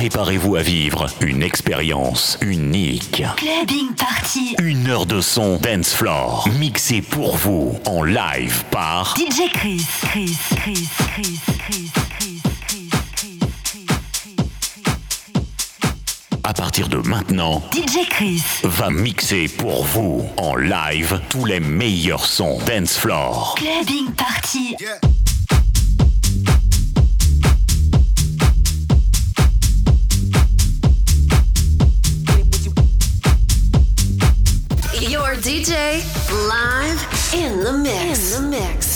Préparez-vous à vivre une expérience unique. Clubbing Party. Une heure de son dance floor mixé pour vous en live par DJ Chris. Chris. Chris. Chris. Chris. À partir de maintenant, DJ Chris va mixer pour vous en live tous les meilleurs sons dance floor. Clubbing Party. Live in the mix. In the mix.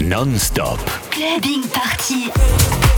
Non-stop. Clubbing Party.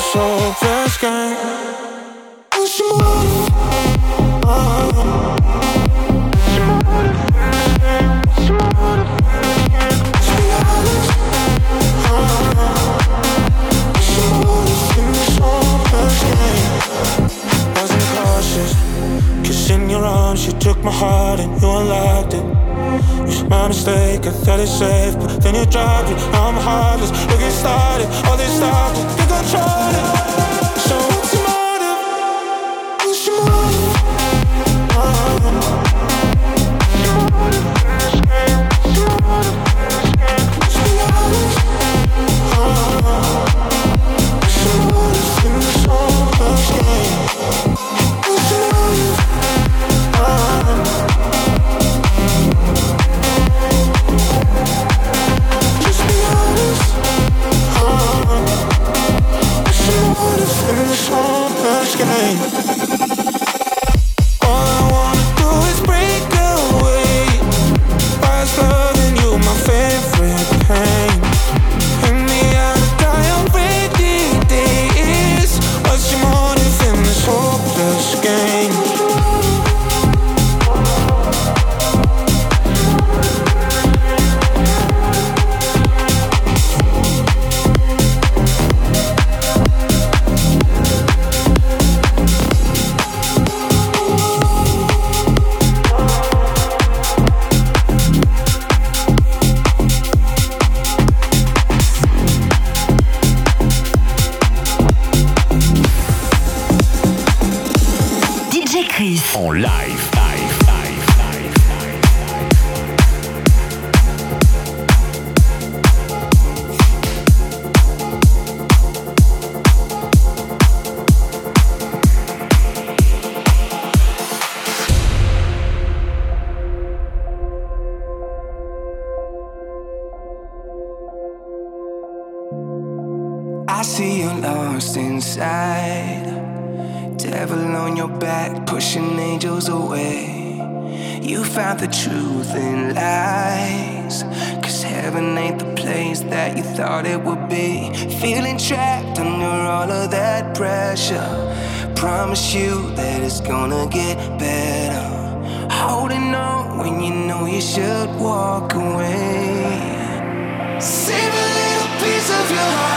zo vers can't cautious, your arms, you took my heart and you unlocked it. It's my mistake, I thought it safe, but then you dropped it. I'm heartless, looking started, all this time, think I tried it. trapped under all of that pressure. Promise you that it's gonna get better. Holding on when you know you should walk away. Save a little piece of your heart.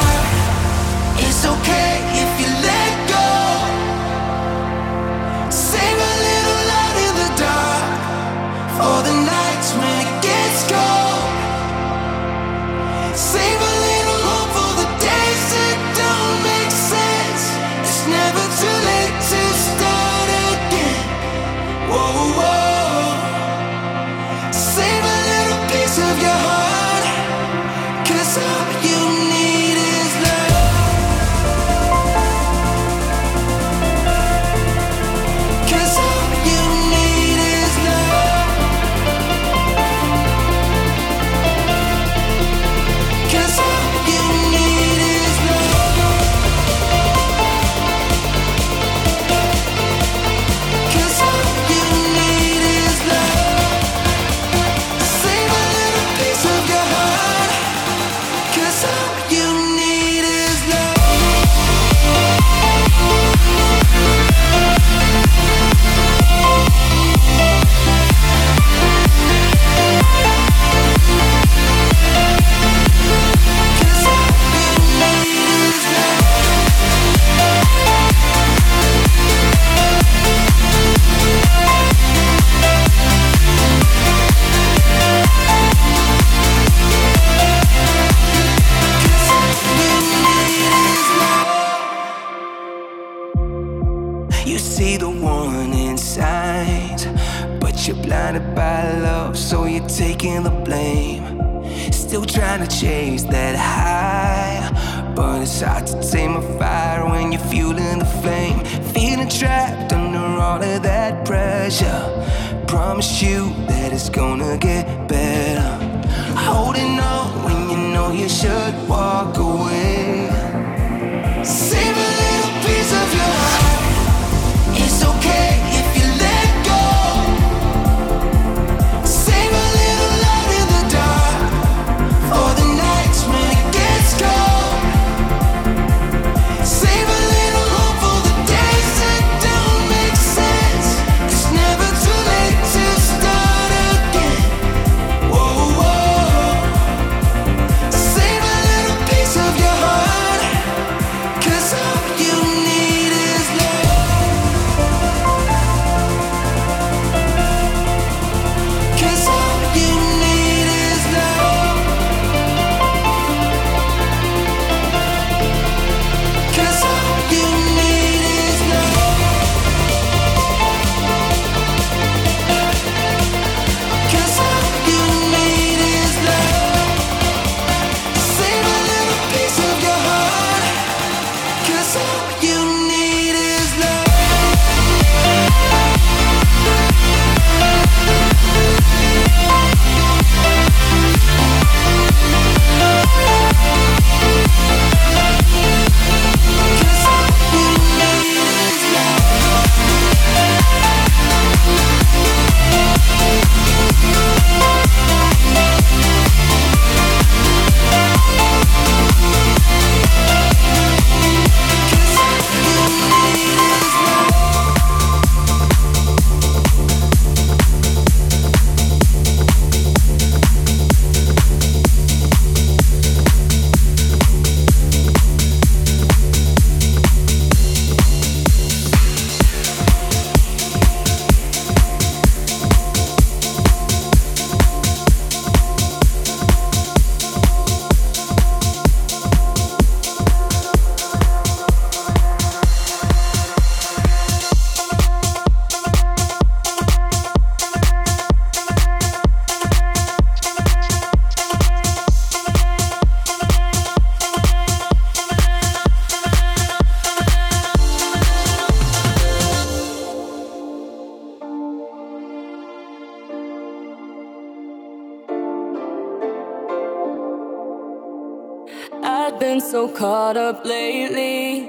Caught up lately.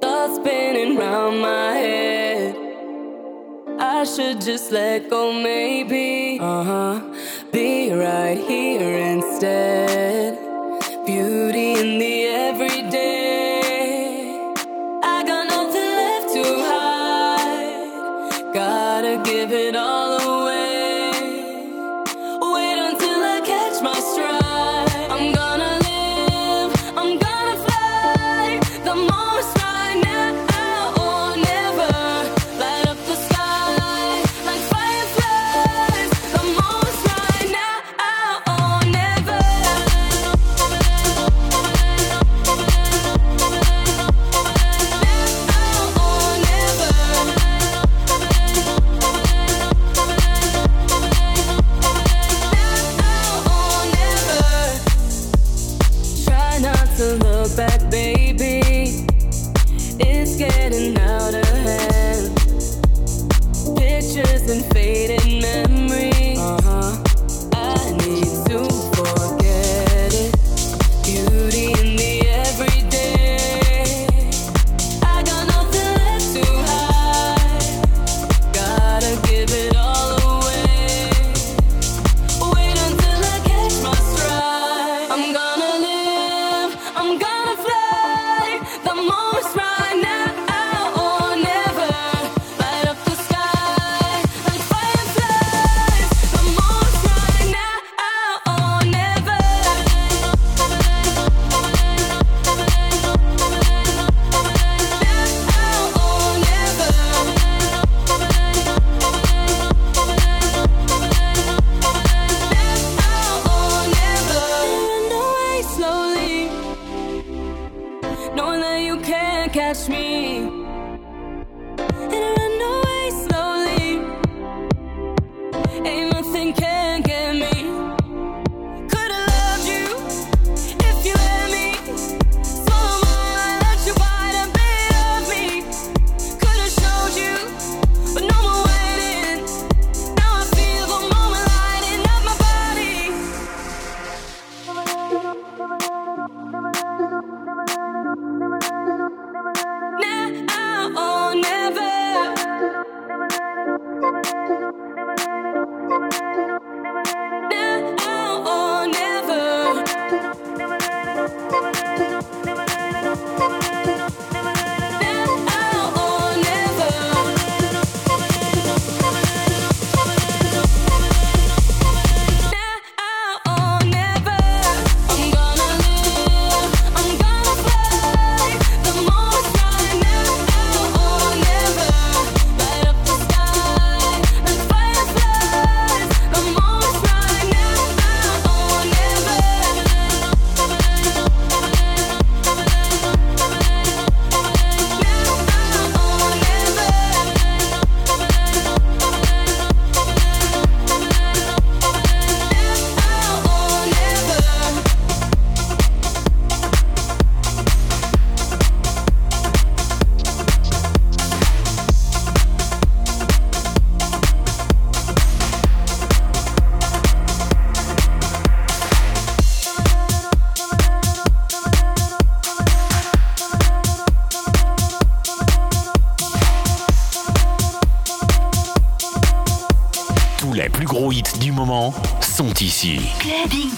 Thoughts spinning round my head. I should just let go, maybe. Uh huh. Be right here instead. Beauty in the everyday. I got nothing left to hide. Gotta give it all ici. Clubbing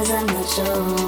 这么久。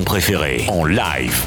préféré en live.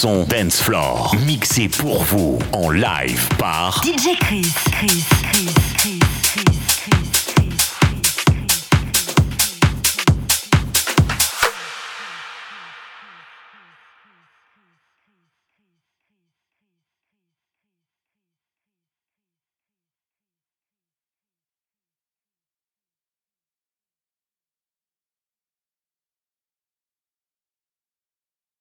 Son Dance Floor, mixé pour vous en live par DJ Chris. Chris.